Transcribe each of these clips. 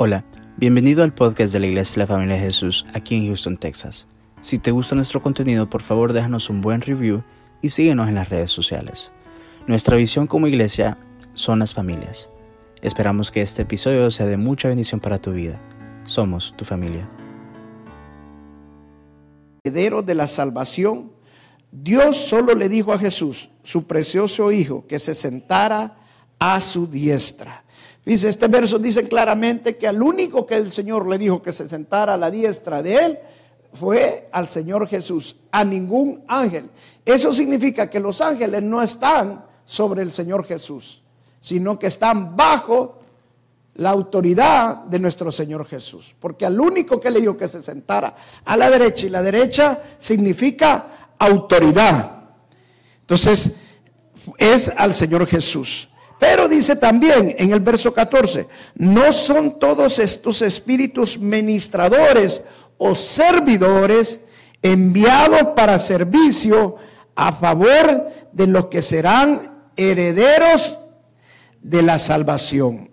Hola, bienvenido al podcast de la Iglesia de la Familia de Jesús aquí en Houston, Texas. Si te gusta nuestro contenido, por favor déjanos un buen review y síguenos en las redes sociales. Nuestra visión como iglesia son las familias. Esperamos que este episodio sea de mucha bendición para tu vida. Somos tu familia. Heredero de la salvación, Dios solo le dijo a Jesús, su precioso Hijo, que se sentara a su diestra. Dice, este verso dice claramente que al único que el Señor le dijo que se sentara a la diestra de él fue al Señor Jesús, a ningún ángel. Eso significa que los ángeles no están sobre el Señor Jesús, sino que están bajo la autoridad de nuestro Señor Jesús. Porque al único que le dijo que se sentara a la derecha, y la derecha significa autoridad. Entonces, es al Señor Jesús. Pero dice también en el verso 14, no son todos estos espíritus ministradores o servidores enviados para servicio a favor de los que serán herederos de la salvación.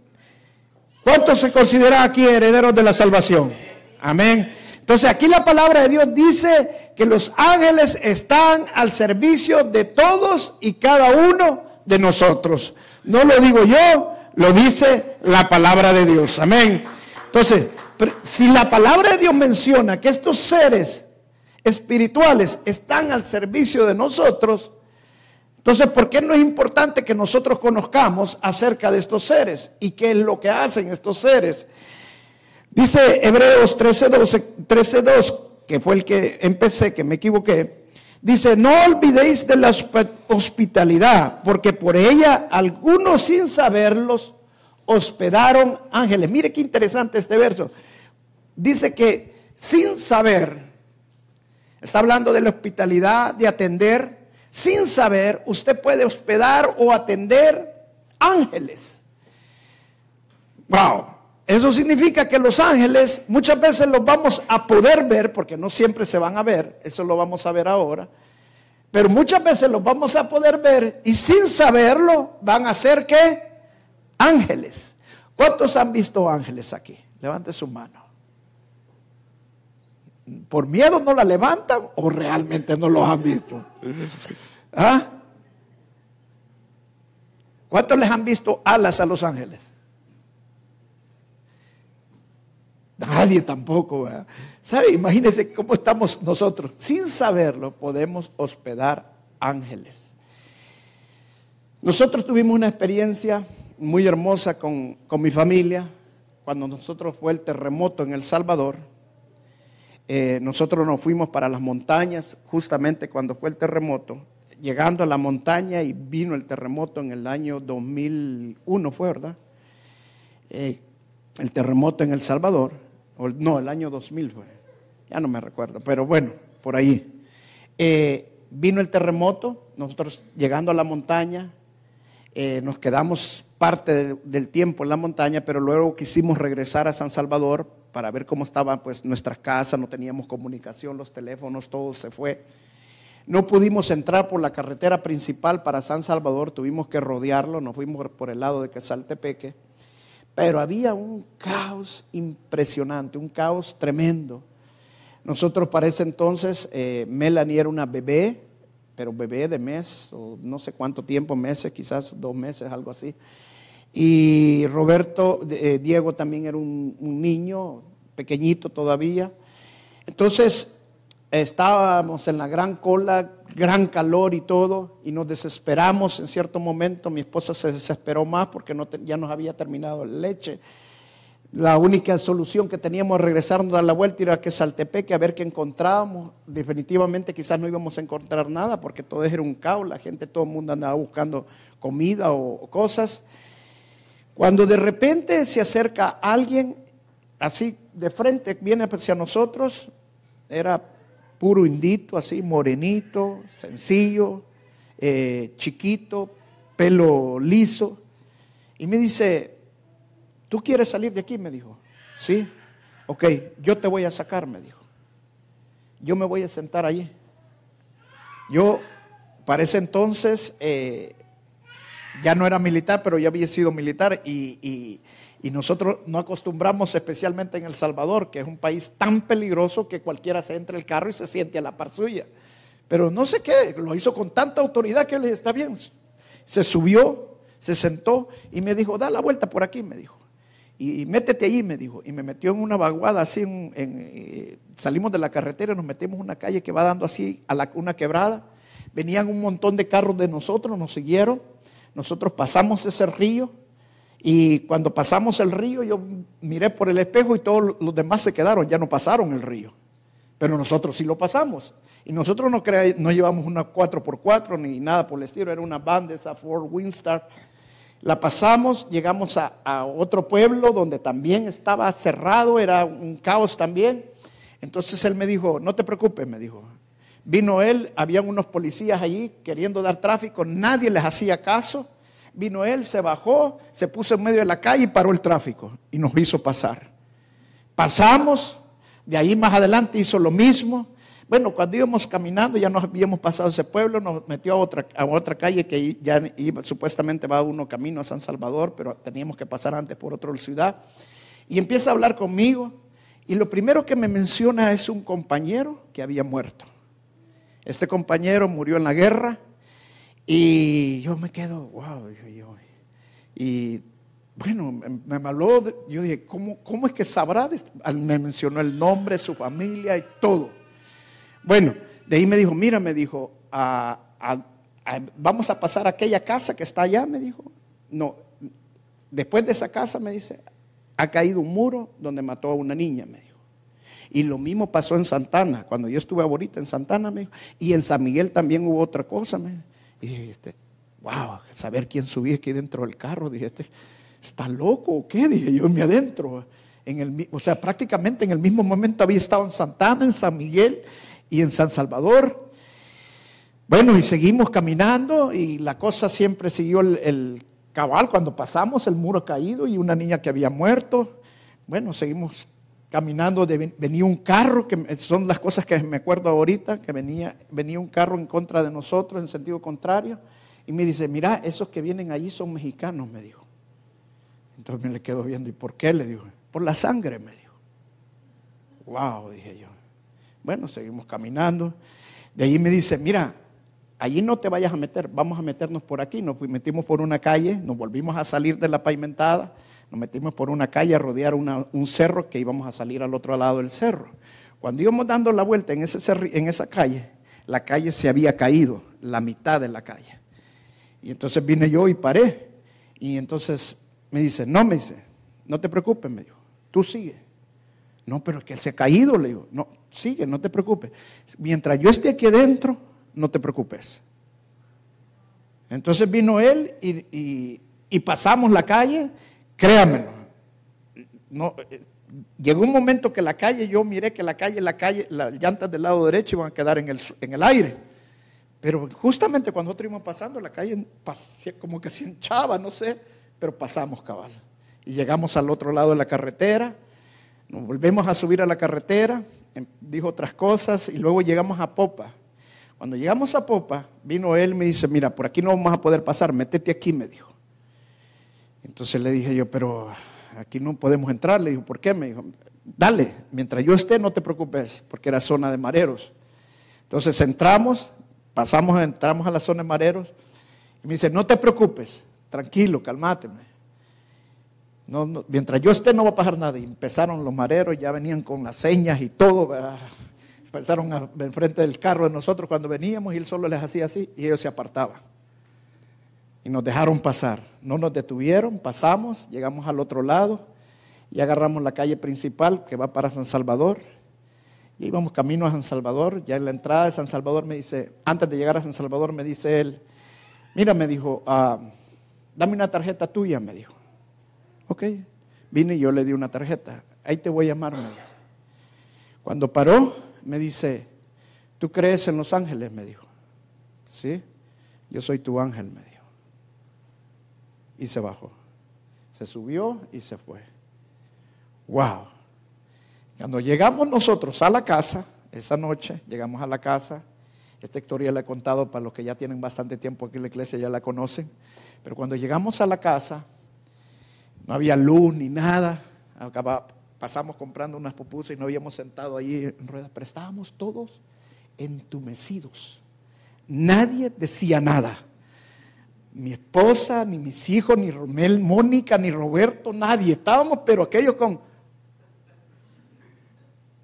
¿Cuántos se consideran aquí herederos de la salvación? Amén. Entonces aquí la palabra de Dios dice que los ángeles están al servicio de todos y cada uno de nosotros. No lo digo yo, lo dice la palabra de Dios. Amén. Entonces, si la palabra de Dios menciona que estos seres espirituales están al servicio de nosotros, entonces, ¿por qué no es importante que nosotros conozcamos acerca de estos seres y qué es lo que hacen estos seres? Dice Hebreos 13.2, 13, que fue el que empecé, que me equivoqué. Dice, no olvidéis de la hospitalidad, porque por ella algunos sin saberlos hospedaron ángeles. Mire qué interesante este verso. Dice que sin saber, está hablando de la hospitalidad, de atender, sin saber, usted puede hospedar o atender ángeles. Wow. Eso significa que los ángeles muchas veces los vamos a poder ver, porque no siempre se van a ver, eso lo vamos a ver ahora, pero muchas veces los vamos a poder ver y sin saberlo van a ser que ángeles. ¿Cuántos han visto ángeles aquí? Levante su mano. ¿Por miedo no la levantan o realmente no los han visto? ¿Ah? ¿Cuántos les han visto alas a los ángeles? Nadie tampoco. ¿Sabe? Imagínense cómo estamos nosotros. Sin saberlo, podemos hospedar ángeles. Nosotros tuvimos una experiencia muy hermosa con, mi familia cuando nosotros fue el terremoto en El Salvador. Eh, nosotros nos fuimos para las montañas justamente cuando fue el terremoto. Llegando a la montaña y vino el terremoto en el año 2001, fue verdad. Eh, el terremoto en El Salvador no, el año 2000 fue, ya no me recuerdo, pero bueno, por ahí. Eh, vino el terremoto, nosotros llegando a la montaña, eh, nos quedamos parte del tiempo en la montaña, pero luego quisimos regresar a San Salvador para ver cómo estaban pues nuestras casas, no teníamos comunicación, los teléfonos, todo se fue. No pudimos entrar por la carretera principal para San Salvador, tuvimos que rodearlo, nos fuimos por el lado de Quesaltepeque. Pero había un caos impresionante, un caos tremendo. Nosotros para ese entonces, eh, Melanie era una bebé, pero bebé de mes, o no sé cuánto tiempo, meses, quizás dos meses, algo así. Y Roberto, eh, Diego también era un, un niño, pequeñito todavía. Entonces, estábamos en la gran cola, gran calor y todo, y nos desesperamos en cierto momento. Mi esposa se desesperó más porque ya nos había terminado la leche. La única solución que teníamos regresarnos a dar la vuelta era que Saltepeque a ver qué encontrábamos. Definitivamente quizás no íbamos a encontrar nada porque todo era un caos, la gente, todo el mundo andaba buscando comida o cosas. Cuando de repente se acerca alguien así de frente, viene hacia nosotros, era puro indito, así, morenito, sencillo, eh, chiquito, pelo liso. Y me dice, ¿tú quieres salir de aquí? Me dijo, sí, ok, yo te voy a sacar, me dijo. Yo me voy a sentar allí. Yo, para ese entonces, eh, ya no era militar, pero ya había sido militar y, nosotros no acostumbramos, especialmente en El Salvador, que es un país tan peligroso que cualquiera se entre el carro y se siente a la par suya. Pero no sé qué, lo hizo con tanta autoridad que le está bien. Se subió, se sentó y me dijo, da la vuelta por aquí, me dijo. Y, métete ahí, me dijo. Y me metió en una vaguada así, en, eh, salimos de la carretera y nos metimos en una calle que va dando así a la, una quebrada. Venían un montón de carros de nosotros, nos siguieron. Nosotros pasamos ese río y cuando pasamos el río yo miré por el espejo y todos los demás se quedaron, ya no pasaron el río. Pero nosotros sí lo pasamos. Y nosotros no, no llevamos una 4x4 ni nada por el estilo, era una banda, esa Ford Windstar. La pasamos, llegamos a, a, otro pueblo donde también estaba cerrado, era un caos también. Entonces él me dijo, no te preocupes, me dijo. Vino él, habían unos policías allí queriendo dar tráfico, nadie les hacía caso. Vino él, se bajó, se puso en medio de la calle y paró el tráfico y nos hizo pasar. Pasamos, de ahí más adelante hizo lo mismo. Bueno, cuando íbamos caminando, ya nos habíamos pasado ese pueblo, nos metió a otra, a otra calle que ya iba, supuestamente va uno camino a San Salvador, pero teníamos que pasar antes por otra ciudad. Y empieza a hablar conmigo. Y lo primero que me menciona es un compañero que había muerto. Este compañero murió en la guerra y yo me quedo, wow, y bueno, me, maló, yo dije, ¿cómo, ¿cómo es que sabrá? Me mencionó el nombre, su familia y todo. Bueno, de ahí me dijo, mira, me dijo, vamos a pasar a aquella casa que está allá, me dijo. No, después de esa casa, me dice, ha caído un muro donde mató a una niña, me dijo. Y lo mismo pasó en Santana, cuando yo estuve ahorita en Santana, me y en San Miguel también hubo otra cosa. Me, y dije, este, wow, saber quién subía aquí dentro del carro, dije, este, ¿está loco o qué? Dije yo, me adentro. En el, o sea, prácticamente en el mismo momento había estado en Santana, en San Miguel y en San Salvador. Bueno, y seguimos caminando y la cosa siempre siguió el, el cabal. Cuando pasamos, el muro caído y una niña que había muerto. Bueno, seguimos caminando, venía un carro, que son las cosas que me acuerdo ahorita, que venía, venía un carro en contra de nosotros en sentido contrario, y me dice, mira, esos que vienen allí son mexicanos, me dijo. Entonces me le quedo viendo, ¿y por qué? Le dijo, por la sangre, me dijo. Wow, dije yo. Bueno, seguimos caminando. De allí me dice, mira, allí no te vayas a meter, vamos a meternos por aquí. Nos metimos por una calle, nos volvimos a salir de la pavimentada nos metimos por una calle a rodear un cerro que íbamos a salir al otro lado del cerro. Cuando íbamos dando la vuelta en, ese en esa calle, la calle se había caído, la mitad de la calle. Y entonces vine yo y paré. Y entonces me dice, no, me dice, no te preocupes, me dijo, tú sigue. No, pero es que él se ha caído, le digo, no, sigue, no te preocupes. Mientras yo esté aquí adentro, no te preocupes. Entonces vino él y, y pasamos la calle Créamelo. No, llegó un momento que la calle, yo miré que la calle, la calle, las llantas del lado derecho iban a quedar en el, en el aire. Pero justamente cuando nosotros íbamos pasando, la calle como que se hinchaba, no sé, pero pasamos cabal. Y llegamos al otro lado de la carretera, nos volvemos a subir a la carretera, em, dijo otras cosas y luego llegamos a Popa. Cuando llegamos a Popa, vino él y me dice, mira, por aquí no vamos a poder pasar, métete aquí, me dijo. Entonces le dije yo, pero aquí no podemos entrar. Le dijo, ¿por qué? Me dijo, dale, mientras yo esté, no te preocupes, porque era zona de mareros. Entonces entramos, pasamos, entramos a la zona de mareros. Y me dice, no te preocupes, tranquilo, calmáteme. No, mientras yo esté, no va a pasar nada. Y empezaron los mareros, ya venían con las señas y todo. Empezaron enfrente del carro de nosotros cuando veníamos y él solo les hacía así y ellos se apartaban y nos dejaron pasar. No nos detuvieron, pasamos, llegamos al otro lado y agarramos la calle principal que va para San Salvador. Y íbamos camino a San Salvador, ya en la entrada de San Salvador me dice, antes de llegar a San Salvador me dice él, mira, me dijo, ah, dame una tarjeta tuya, me dijo. Ok, vine y yo le di una tarjeta, ahí te voy a llamar, me dijo. Cuando paró, me dice, ¿tú crees en los ángeles? Me dijo. Sí, yo soy tu ángel, me dijo y se bajó. Se subió y se fue. Wow. Cuando llegamos nosotros a la casa, esa noche, llegamos a la casa, Esta historia la he contado para los que ya tienen bastante tiempo aquí en la iglesia, ya la conocen. Pero cuando llegamos a la casa, no había luz ni nada. Acaba, pasamos comprando unas pupusas y no habíamos sentado allí en ruedas, pero estábamos todos entumecidos. Nadie decía nada. Mi esposa, ni mis hijos, ni Romel, Mónica, ni Roberto, nadie. Estábamos, pero aquellos con...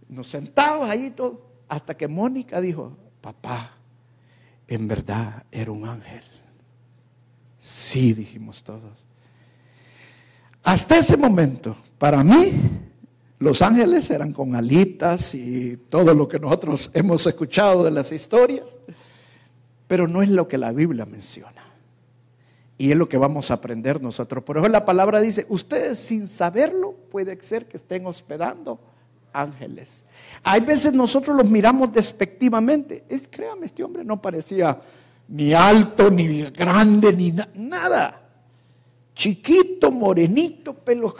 Nos sentamos ahí todos, hasta que Mónica dijo, papá, en verdad era un ángel. Sí, dijimos todos. Hasta ese momento, para mí, los ángeles eran con alitas y todo lo que nosotros hemos escuchado de las historias, pero no es lo que la Biblia menciona. Y es lo que vamos a aprender nosotros. Por eso la palabra dice, ustedes sin saberlo puede ser que estén hospedando ángeles. Hay veces nosotros los miramos despectivamente. Es, créame, este hombre no parecía ni alto, ni grande, ni nada. Chiquito, morenito, pelo.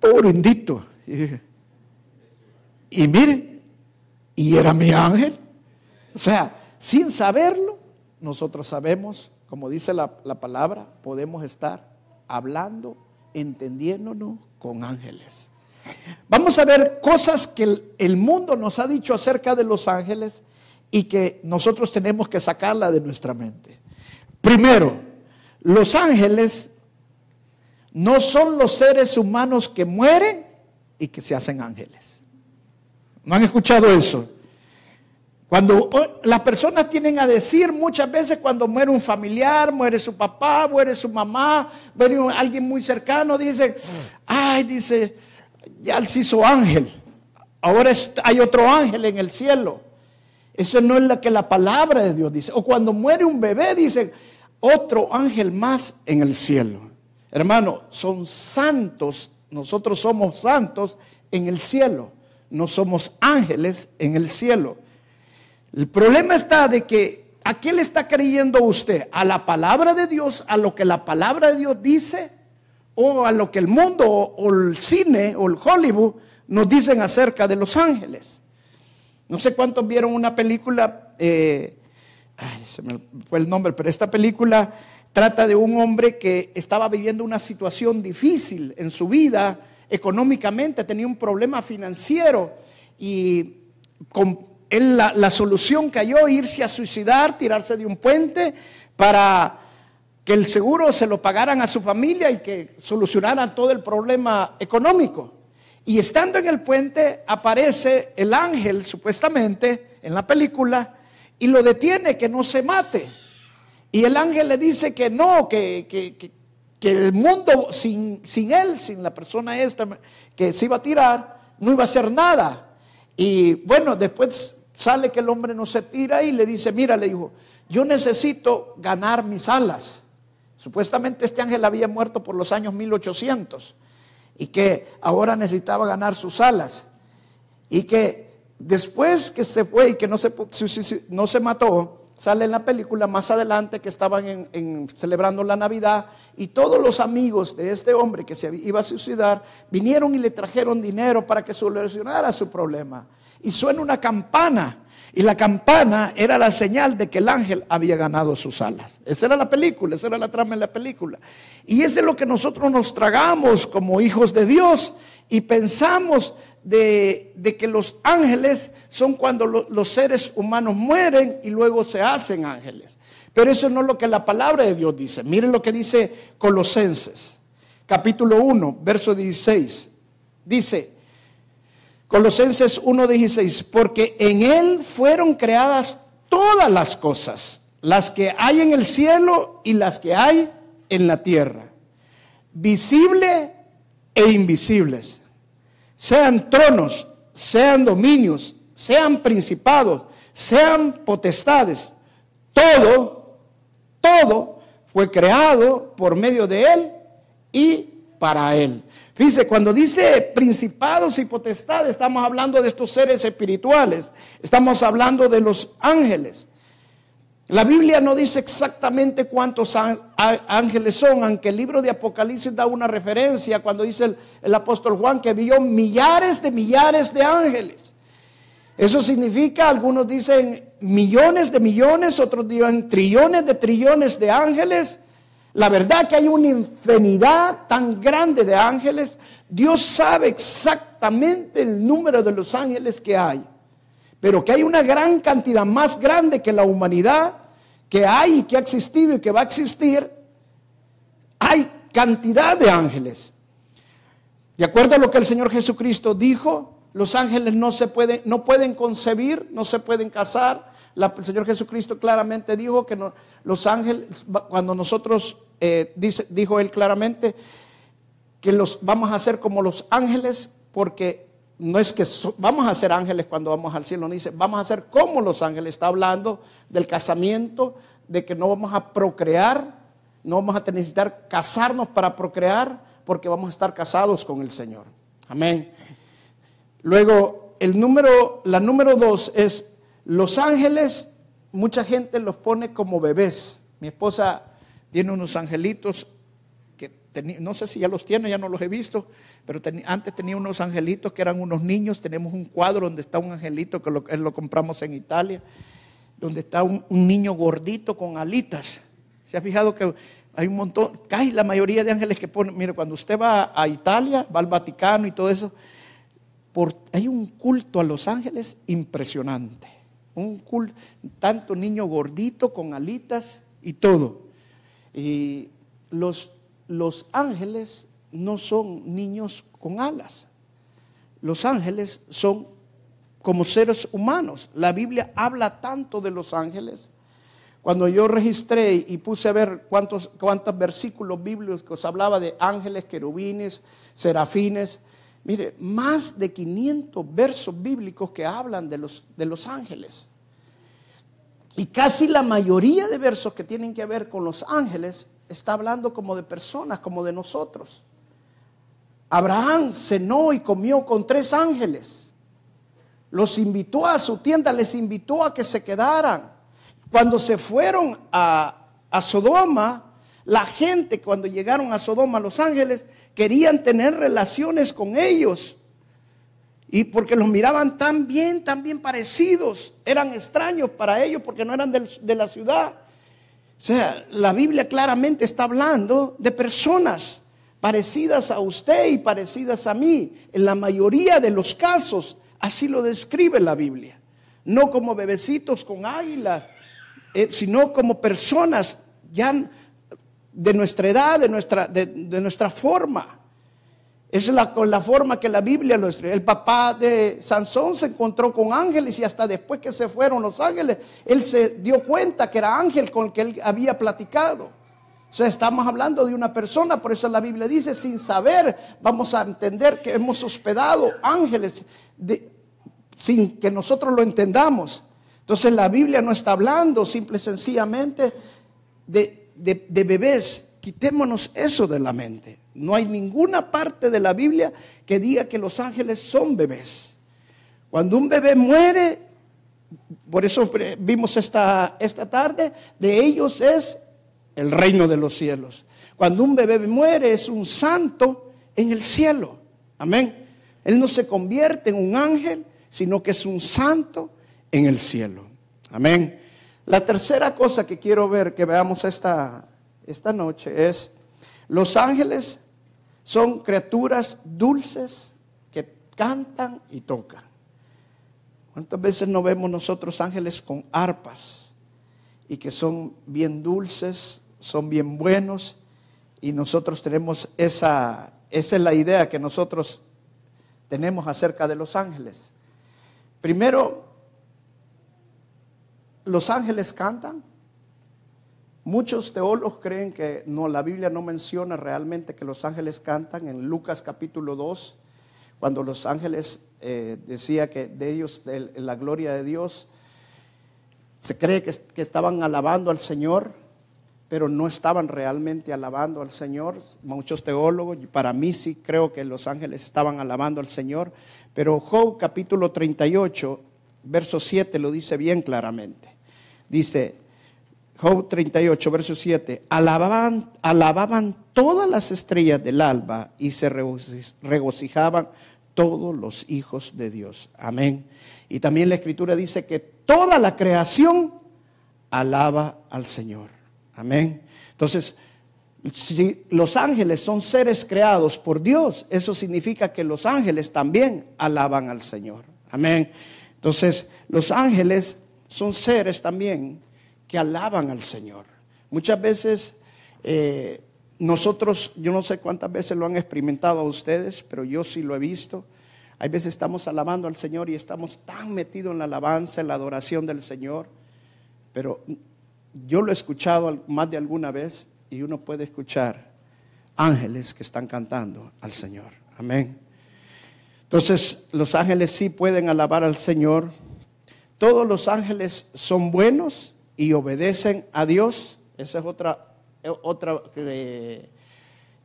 Pobrendito. Y mire, y era mi ángel. O sea, sin saberlo, nosotros sabemos, como dice la, la palabra, podemos estar hablando, entendiéndonos con ángeles. Vamos a ver cosas que el, mundo nos ha dicho acerca de los ángeles y que nosotros tenemos que sacarla de nuestra mente. Primero, los ángeles no son los seres humanos que mueren y que se hacen ángeles. ¿No han escuchado eso? Cuando las personas tienen a decir muchas veces cuando muere un familiar, muere su papá, muere su mamá, muere alguien muy cercano, dice, ay, dice, ya se hizo ángel. Ahora hay otro ángel en el cielo. Eso no es lo que la palabra de Dios dice. O cuando muere un bebé, dice otro ángel más en el cielo. Hermano, son santos. Nosotros somos santos en el cielo. No somos ángeles en el cielo. El problema está de que ¿a qué le está creyendo usted? ¿A la palabra de Dios? ¿A lo que la palabra de Dios dice? o a lo que el mundo o el cine o el Hollywood nos dicen acerca de los ángeles. No sé cuántos vieron una película, eh, ay, se me fue el nombre, pero esta película trata de un hombre que estaba viviendo una situación difícil en su vida, económicamente, tenía un problema financiero y con él la, la solución cayó irse a suicidar, tirarse de un puente para que el seguro se lo pagaran a su familia y que solucionaran todo el problema económico. Y estando en el puente aparece el ángel, supuestamente, en la película, y lo detiene, que no se mate. Y el ángel le dice que no, que, que, el mundo sin, sin él, sin la persona esta que se iba a tirar, no iba a hacer nada. Y bueno, después sale que el hombre no se tira y le dice, mira, le dijo, yo necesito ganar mis alas. Supuestamente este ángel había muerto por los años 1800 y que ahora necesitaba ganar sus alas. Y que después que se fue y que no se, no se mató, sale en la película más adelante que estaban celebrando la Navidad y todos los amigos de este hombre que se iba a suicidar vinieron y le trajeron dinero para que solucionara su problema. Y suena una campana y la campana era la señal de que el ángel había ganado sus alas. Esa era la película, esa era la trama de la película. Y ese es lo que nosotros nos tragamos como hijos de Dios y pensamos de, que los ángeles son cuando los seres humanos mueren y luego se hacen ángeles. Pero eso no es lo que la palabra de Dios dice. Miren lo que dice Colosenses, capítulo 1, verso 16. Dice, Colosenses 1:16, porque en Él fueron creadas todas las cosas, las que hay en el cielo y las que hay en la tierra, visibles e invisibles, sean tronos, sean dominios, sean principados, sean potestades, todo, todo fue creado por medio de Él y para Él. Dice, cuando dice principados y potestades, estamos hablando de estos seres espirituales, estamos hablando de los ángeles. La Biblia no dice exactamente cuántos ángeles son, aunque el libro de Apocalipsis da una referencia cuando dice el, apóstol Juan que vio millares de millares de ángeles. Eso significa, algunos dicen millones de millones, otros dicen trillones de trillones de ángeles. La verdad que hay una infinidad tan grande de ángeles. Dios sabe exactamente el número de los ángeles que hay. Pero que hay una gran cantidad más grande que la humanidad, que hay y que ha existido y que va a existir. Hay cantidad de ángeles. De acuerdo a lo que el Señor Jesucristo dijo, los ángeles no se pueden, no pueden concebir, no se pueden casar. El Señor Jesucristo claramente dijo que los ángeles, cuando nosotros, eh, dice, dijo Él claramente, que los vamos a hacer como los ángeles, porque no es que vamos a ser ángeles cuando vamos al cielo, no dice, vamos a ser como los ángeles. Está hablando del casamiento, de que no vamos a procrear, no vamos a necesitar casarnos para procrear, porque vamos a estar casados con el Señor. Amén. Luego, el número, la número dos es los ángeles, mucha gente los pone como bebés. Mi esposa tiene unos angelitos que no sé si ya los tiene, ya no los he visto, pero antes tenía unos angelitos que eran unos niños. Tenemos un cuadro donde está un angelito que lo, compramos en Italia, donde está un, un niño gordito con alitas. ¿Se ha fijado que hay un montón, casi la mayoría de ángeles que ponen, mire, cuando usted va a Italia, va al Vaticano y todo eso, hay un culto a los ángeles impresionante. Un culto, tanto niño gordito con alitas y todo. Y los, los ángeles no son niños con alas. Los ángeles son como seres humanos. La Biblia habla tanto de los ángeles. Cuando yo registré y puse a ver cuántos, cuántos versículos bíblicos hablaba de ángeles, querubines, serafines, Mire, más de 500 versos bíblicos que hablan de los, de los ángeles. Y casi la mayoría de versos que tienen que ver con los ángeles está hablando como de personas, como de nosotros. Abraham cenó y comió con tres ángeles. Los invitó a su tienda, les invitó a que se quedaran. Cuando se fueron a, a Sodoma, la gente cuando llegaron a Sodoma, los ángeles, querían tener relaciones con ellos. Y porque los miraban tan bien, tan bien parecidos, eran extraños para ellos porque no eran de la ciudad. O sea, la Biblia claramente está hablando de personas parecidas a usted y parecidas a mí. En la mayoría de los casos, así lo describe la Biblia. No como bebecitos con águilas, eh, sino como personas ya de nuestra edad, de nuestra, de, nuestra forma. Es la, la forma que la Biblia lo escribe. El papá de Sansón se encontró con ángeles y hasta después que se fueron los ángeles, él se dio cuenta que era ángel con el que él había platicado. O sea, estamos hablando de una persona, por eso la Biblia dice, sin saber, vamos a entender que hemos hospedado ángeles sin que nosotros lo entendamos. Entonces la Biblia no está hablando simple y sencillamente de de, bebés, quitémonos eso de la mente. No hay ninguna parte de la Biblia que diga que los ángeles son bebés. Cuando un bebé muere, por eso vimos esta, esta tarde, de ellos es el reino de los cielos. Cuando un bebé muere es un santo en el cielo. Amén. Él no se convierte en un ángel, sino que es un santo en el cielo. Amén. La tercera cosa que quiero ver, que veamos esta, esta noche, es los ángeles son criaturas dulces que cantan y tocan. ¿Cuántas veces no vemos nosotros ángeles con arpas y que son bien dulces, son bien buenos y nosotros tenemos esa, esa es la idea que nosotros tenemos acerca de los ángeles. Primero, los ángeles cantan. Muchos teólogos creen que no, la Biblia no menciona realmente que los ángeles cantan. En Lucas capítulo 2, cuando los ángeles eh, decía que de ellos, la gloria de Dios, se cree que, que estaban alabando al Señor, pero no estaban realmente alabando al Señor. Muchos teólogos, para mí sí creo que los ángeles estaban alabando al Señor, pero Job capítulo 38, verso 7 lo dice bien claramente. Dice, Job 38, verso 7, alababan, alababan todas las estrellas del alba y se regocijaban todos los hijos de Dios. Amén. Y también la escritura dice que toda la creación alaba al Señor. Amén. Entonces, si los ángeles son seres creados por Dios, eso significa que los ángeles también alaban al Señor. Amén. Entonces, los ángeles son seres también que alaban al Señor. Muchas veces eh, nosotros, yo no sé cuántas veces lo han experimentado a ustedes, pero yo sí lo he visto. Hay veces estamos alabando al Señor y estamos tan metidos en la alabanza, en la adoración del Señor, pero yo lo he escuchado más de alguna vez y uno puede escuchar ángeles que están cantando al Señor. Amén. Entonces, los ángeles sí pueden alabar al Señor. Todos los ángeles son buenos y obedecen a Dios. Esa es otra, otra eh,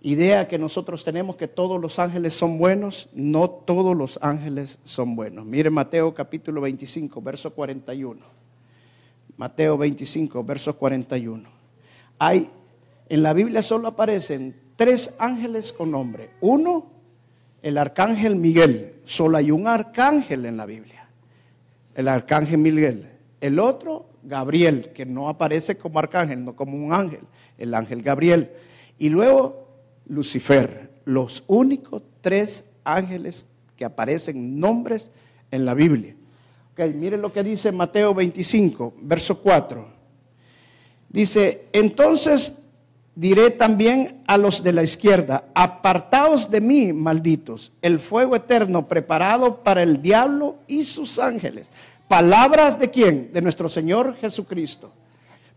idea que nosotros tenemos, que todos los ángeles son buenos. No todos los ángeles son buenos. Mire Mateo capítulo 25, verso 41. Mateo 25, verso 41. Hay, en la Biblia solo aparecen tres ángeles con nombre. Uno, el arcángel Miguel. Solo hay un arcángel en la Biblia. El arcángel Miguel. El otro, Gabriel, que no aparece como arcángel, no como un ángel. El ángel Gabriel. Y luego, Lucifer. Los únicos tres ángeles que aparecen nombres en la Biblia. Ok, miren lo que dice Mateo 25, verso 4. Dice, entonces diré también a los de la izquierda, apartaos de mí, malditos, el fuego eterno preparado para el diablo y sus ángeles. Palabras de quién? De nuestro Señor Jesucristo.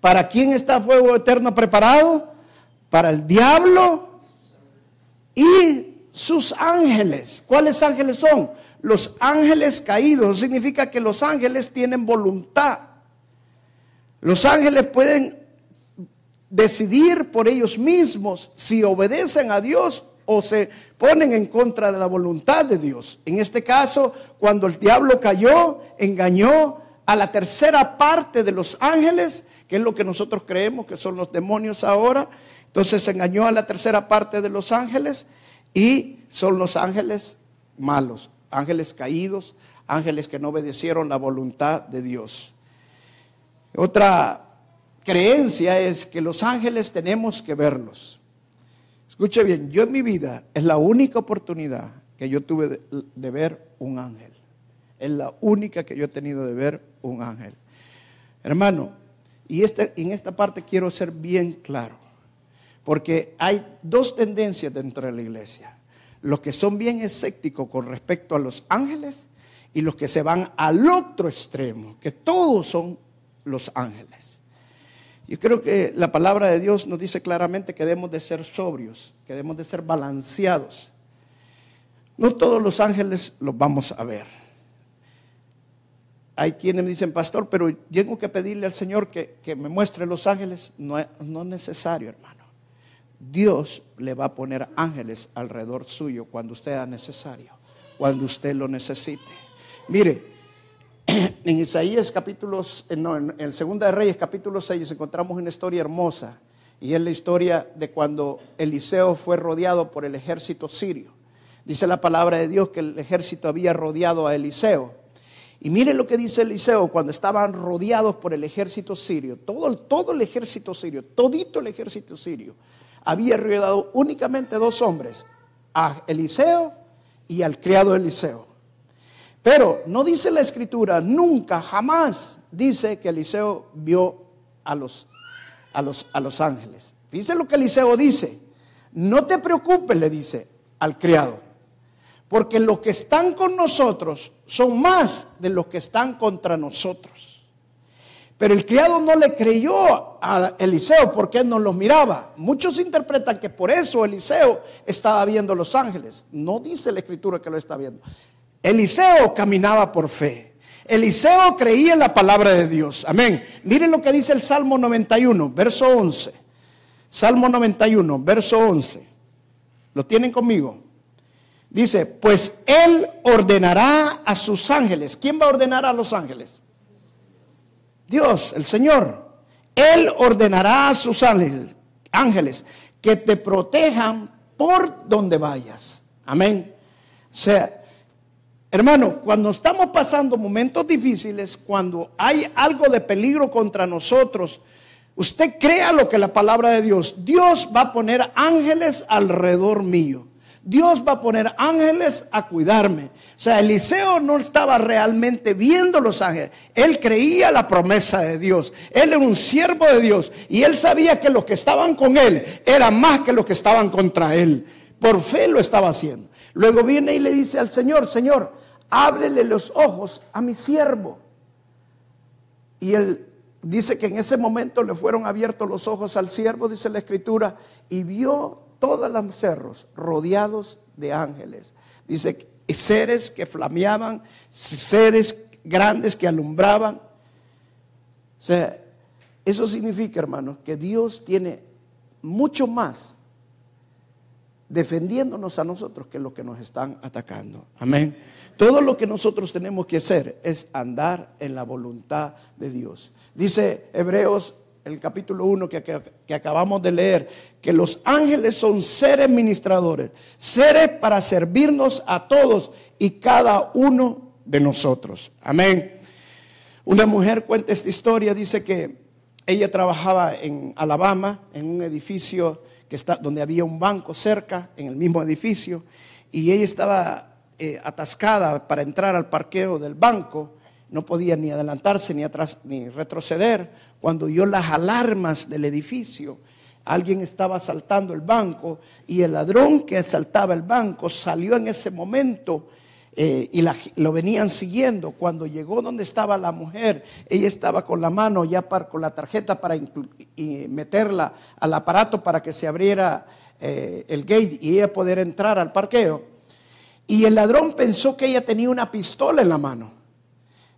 ¿Para quién está fuego eterno preparado? Para el diablo y sus ángeles. ¿Cuáles ángeles son? Los ángeles caídos. Significa que los ángeles tienen voluntad. Los ángeles pueden decidir por ellos mismos si obedecen a Dios o se ponen en contra de la voluntad de Dios. En este caso, cuando el diablo cayó, engañó a la tercera parte de los ángeles, que es lo que nosotros creemos que son los demonios ahora, entonces engañó a la tercera parte de los ángeles y son los ángeles malos, ángeles caídos, ángeles que no obedecieron la voluntad de Dios. Otra creencia es que los ángeles tenemos que verlos. Escuche bien, yo en mi vida es la única oportunidad que yo tuve de, ver un ángel. Es la única que yo he tenido de ver un ángel. Hermano, y este, en esta parte quiero ser bien claro. Porque hay dos tendencias dentro de la iglesia. Los que son bien escépticos con respecto a los ángeles y los que se van al otro extremo, que todos son los ángeles. Yo creo que la palabra de Dios nos dice claramente que debemos de ser sobrios, que debemos de ser balanceados. No todos los ángeles los vamos a ver. Hay quienes me dicen, pastor, pero tengo que pedirle al Señor que, me muestre los ángeles. No, no es necesario, hermano. Dios le va a poner ángeles alrededor suyo cuando usted sea necesario, cuando usted lo necesite. Mire, en Isaías capítulos, eh, no, en el Segunda de Reyes capítulo 6 encontramos una historia hermosa y es la historia de cuando Eliseo fue rodeado por el ejército sirio. Dice la palabra de Dios que el ejército había rodeado a Eliseo. Y mire lo que dice Eliseo cuando estaban rodeados por el ejército sirio, todo, todo el ejército sirio, todito el ejército sirio había rodeado únicamente dos hombres, a Eliseo y al criado Eliseo. Pero no dice la escritura, nunca, jamás dice que Eliseo vio a los, a los, a los ángeles. Dice lo que Eliseo dice. No te preocupes, le dice al criado, porque los que están con nosotros son más de los que están contra nosotros. Pero el criado no le creyó a Eliseo porque no los miraba. Muchos interpretan que por eso Eliseo estaba viendo los ángeles. No dice la escritura que lo está viendo. Eliseo caminaba por fe. Eliseo creía en la palabra de Dios. Amén. Miren lo que dice el Salmo 91, verso 11. Salmo 91, verso 11. ¿Lo tienen conmigo? Dice, pues él ordenará a sus ángeles. ¿Quién va a ordenar a los ángeles? Dios, el Señor, Él ordenará a sus ángeles, que te protejan por donde vayas. Amén. O sea, Hermano, cuando estamos pasando momentos difíciles, cuando hay algo de peligro contra nosotros, usted crea lo que la palabra de Dios, Dios va a poner ángeles alrededor mío. Dios va a poner ángeles a cuidarme. O sea, Eliseo no estaba realmente viendo los ángeles. Él creía la promesa de Dios. Él era un siervo de Dios. Y él sabía que los que estaban con él eran más que los que estaban contra él. Por fe lo estaba haciendo. Luego viene y le dice al Señor, Señor, ábrele los ojos a mi siervo. Y él dice que en ese momento le fueron abiertos los ojos al siervo, dice la escritura, y vio todos los cerros rodeados de ángeles. Dice, seres que flameaban, seres grandes que alumbraban. O sea, eso significa, hermanos, que Dios tiene mucho más defendiéndonos a nosotros que lo que nos están atacando. Amén. Todo lo que nosotros tenemos que hacer es andar en la voluntad de Dios. Dice Hebreos el capítulo 1 que, que, acabamos de leer, que los ángeles son seres ministradores, seres para servirnos a todos y cada uno de nosotros. Amén. Una mujer cuenta esta historia, dice que ella trabajaba en Alabama, en un edificio donde había un banco cerca, en el mismo edificio, y ella estaba eh, atascada para entrar al parqueo del banco no podía ni adelantarse ni atrás ni retroceder. Cuando oyó las alarmas del edificio, alguien estaba asaltando el banco y el ladrón que asaltaba el banco salió en ese momento eh, y lo venían siguiendo. Cuando llegó donde estaba la mujer, ella estaba con la mano ya con la tarjeta para meterla al aparato para que se abriera eh, el gate y ella poder entrar al parqueo. Y el ladrón pensó que ella tenía una pistola en la mano.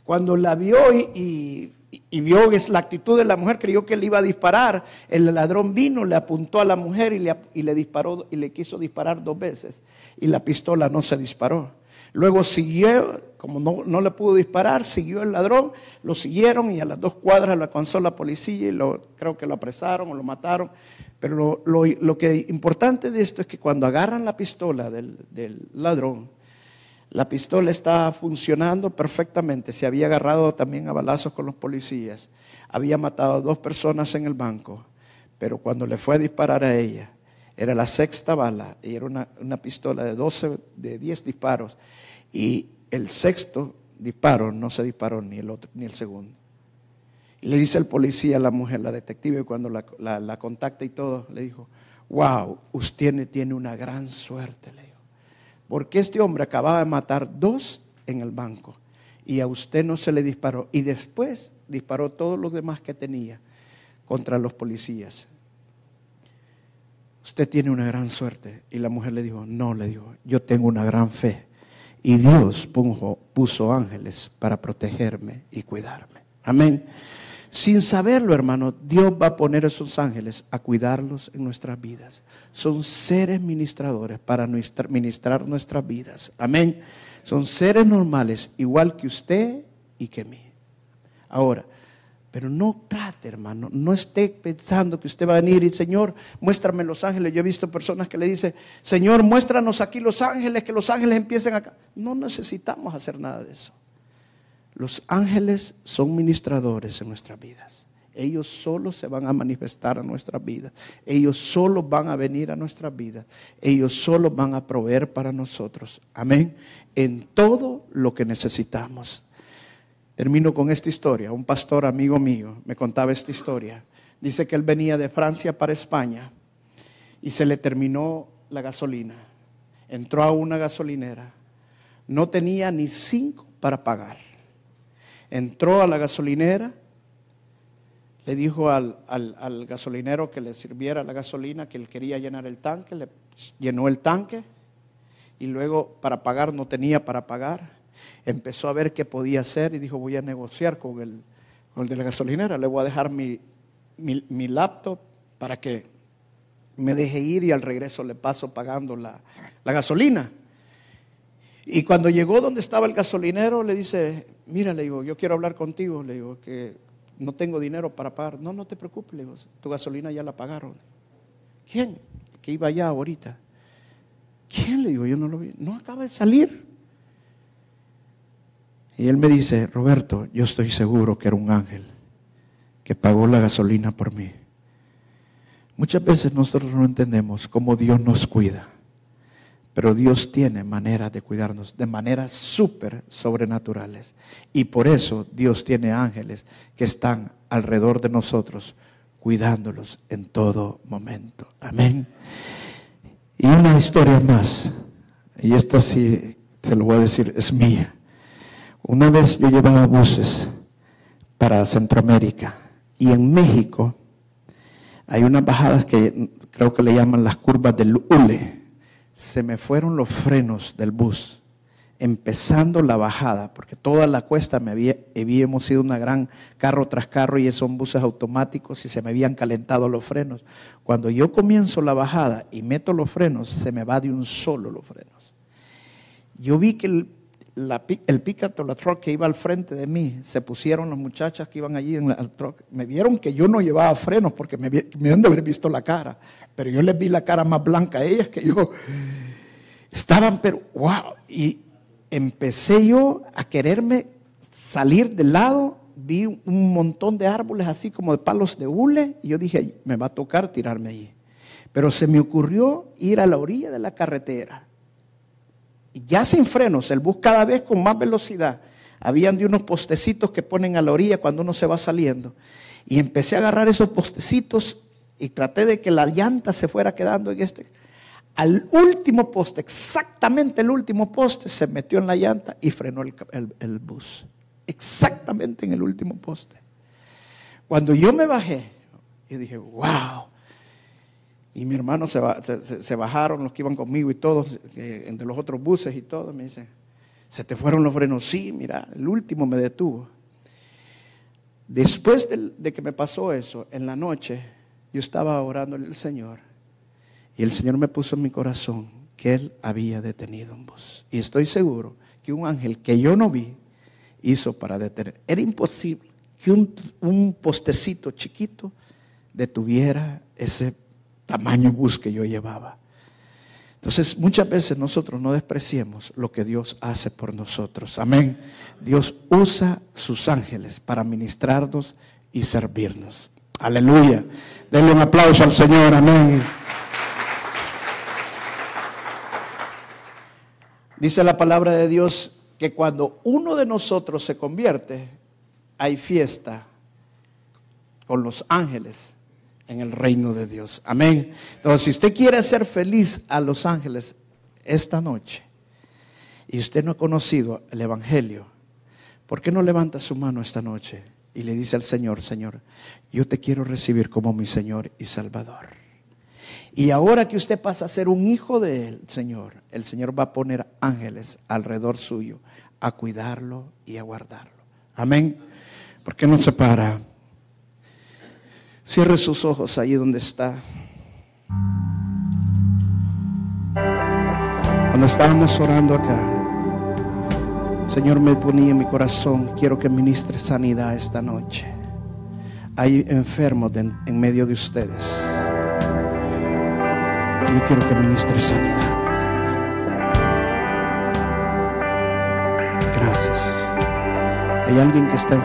Cuando la vio y, vio es la actitud de la mujer, creyó que le iba a disparar. El ladrón vino, le apuntó a la mujer y le, y le disparó y le quiso disparar dos veces. Y la pistola no se disparó. Luego siguió, como no, le pudo disparar, siguió el ladrón, lo siguieron y a las dos cuadras lo alcanzó la policía y lo, creo que lo apresaron o lo mataron. Pero lo, lo, lo que importante de esto es que cuando agarran la pistola del, del ladrón, la pistola estaba funcionando perfectamente. Se había agarrado también a balazos con los policías. Había matado a dos personas en el banco. Pero cuando le fue a disparar a ella, era la sexta bala y era una, pistola de 12, de 10 disparos. Y el sexto disparo no se disparó ni el otro, ni el segundo. Y le dice el policía a la mujer, la detective, cuando la, la contacta y todo, le dijo, wow, usted tiene una gran suerte, le porque este hombre acababa de matar dos en el banco y a usted no se le disparó. Y después disparó todos los demás que tenía contra los policías. Usted tiene una gran suerte. Y la mujer le dijo, no, le dijo, yo tengo una gran fe. Y Dios puso ángeles para protegerme y cuidarme. Amén. Sin saberlo, hermano, Dios va a poner esos ángeles a cuidarlos en nuestras vidas. Son seres ministradores para ministrar nuestras vidas. Amén. Son seres normales, igual que usted y que mí. Ahora, pero no trate, hermano, no esté pensando que usted va a venir y, Señor, muéstrame los ángeles. Yo he visto personas que le dicen, Señor, muéstranos aquí los ángeles, que los ángeles empiecen acá. No necesitamos hacer nada de eso. Los ángeles son ministradores en nuestras vidas. Ellos solo se van a manifestar a nuestras vidas. Ellos solo van a venir a nuestras vidas. Ellos solo van a proveer para nosotros. Amén. En todo lo que necesitamos. Termino con esta historia. Un pastor amigo mío me contaba esta historia. Dice que él venía de Francia para España y se le terminó la gasolina. Entró a una gasolinera. No tenía ni cinco para pagar entró a la gasolinera, le dijo al, gasolinero que le sirviera la gasolina, que él quería llenar el tanque, le llenó el tanque y luego para pagar no tenía para pagar. Empezó a ver qué podía hacer y dijo voy a negociar con el, de la gasolinera, le voy a dejar mi, mi, laptop para que me deje ir y al regreso le paso pagando la, la gasolina. Y cuando llegó donde estaba el gasolinero, le dice, mira, le digo, yo quiero hablar contigo, le digo, que no tengo dinero para pagar. No, no te preocupes, le digo, tu gasolina ya la pagaron. ¿Quién? Que iba allá ahorita. ¿Quién? Le digo, yo no lo vi. No acaba de salir. Y él me dice, Roberto, yo estoy seguro que era un ángel que pagó la gasolina por mí. Muchas veces nosotros no entendemos cómo Dios nos cuida, pero Dios tiene maneras de cuidarnos de maneras súper sobrenaturales. Y por eso Dios tiene ángeles que están alrededor de nosotros, cuidándolos en todo momento. Amén. Y una historia más, y esta sí, se lo voy a decir, es mía. Una vez yo llevaba buses para Centroamérica y en México hay unas bajadas que creo que le llaman las curvas del hule. Se me fueron los frenos del bus empezando la bajada, porque toda la cuesta me había, habíamos sido una gran carro tras carro y son buses automáticos y se me habían calentado los frenos. Cuando yo comienzo la bajada y meto los frenos, se me va de un solo los frenos. Yo vi que el, la, el picato, la truck que iba al frente de mí, se pusieron las muchachas que iban allí en el truck, me vieron que yo no llevaba frenos porque me, me de haber visto la cara, pero yo les vi la cara más blanca a ellas que yo. Estaban, pero, wow, y empecé yo a quererme salir del lado, vi un montón de árboles así como de palos de hule, y yo dije, me va a tocar tirarme allí. Pero se me ocurrió ir a la orilla de la carretera. Ya sin frenos, el bus cada vez con más velocidad. Habían de unos postecitos que ponen a la orilla cuando uno se va saliendo. Y empecé a agarrar esos postecitos y traté de que la llanta se fuera quedando en este al último poste, exactamente el último poste, se metió en la llanta y frenó el, bus. Exactamente en el último poste. Cuando yo me bajé, yo dije, wow. Y mi hermano se, bajaron, los que iban conmigo y todos, entre los otros buses y todo, me dicen, ¿se te fueron los frenos? Sí, mira, el último me detuvo. Después de, de que me pasó eso, en la noche, yo estaba orando al Señor y el Señor me puso en mi corazón que Él había detenido un bus. Y estoy seguro que un ángel que yo no vi hizo para detener. Era imposible que un, postecito chiquito detuviera ese tamaño bus que yo llevaba. Entonces, muchas veces nosotros no despreciemos lo que Dios hace por nosotros. Amén. Dios usa sus ángeles para ministrarnos y servirnos. Aleluya. Denle un aplauso al Señor. Amén. Dice la palabra de Dios que cuando uno de nosotros se convierte, hay fiesta con los ángeles en el reino de Dios. Amén. Entonces, si usted quiere hacer feliz a los ángeles esta noche y usted no ha conocido el Evangelio, ¿por qué no levanta su mano esta noche y le dice al Señor, Señor, yo te quiero recibir como mi Señor y Salvador? Y ahora que usted pasa a ser un hijo del Señor, el Señor va a poner ángeles alrededor suyo a cuidarlo y a guardarlo. Amén. ¿Por qué no se para? Cierre sus ojos ahí donde está. Cuando estábamos orando acá, Señor me ponía en mi corazón, quiero que ministre sanidad esta noche. Hay enfermos en medio de ustedes yo quiero que ministre sanidad. Gracias. Hay alguien que está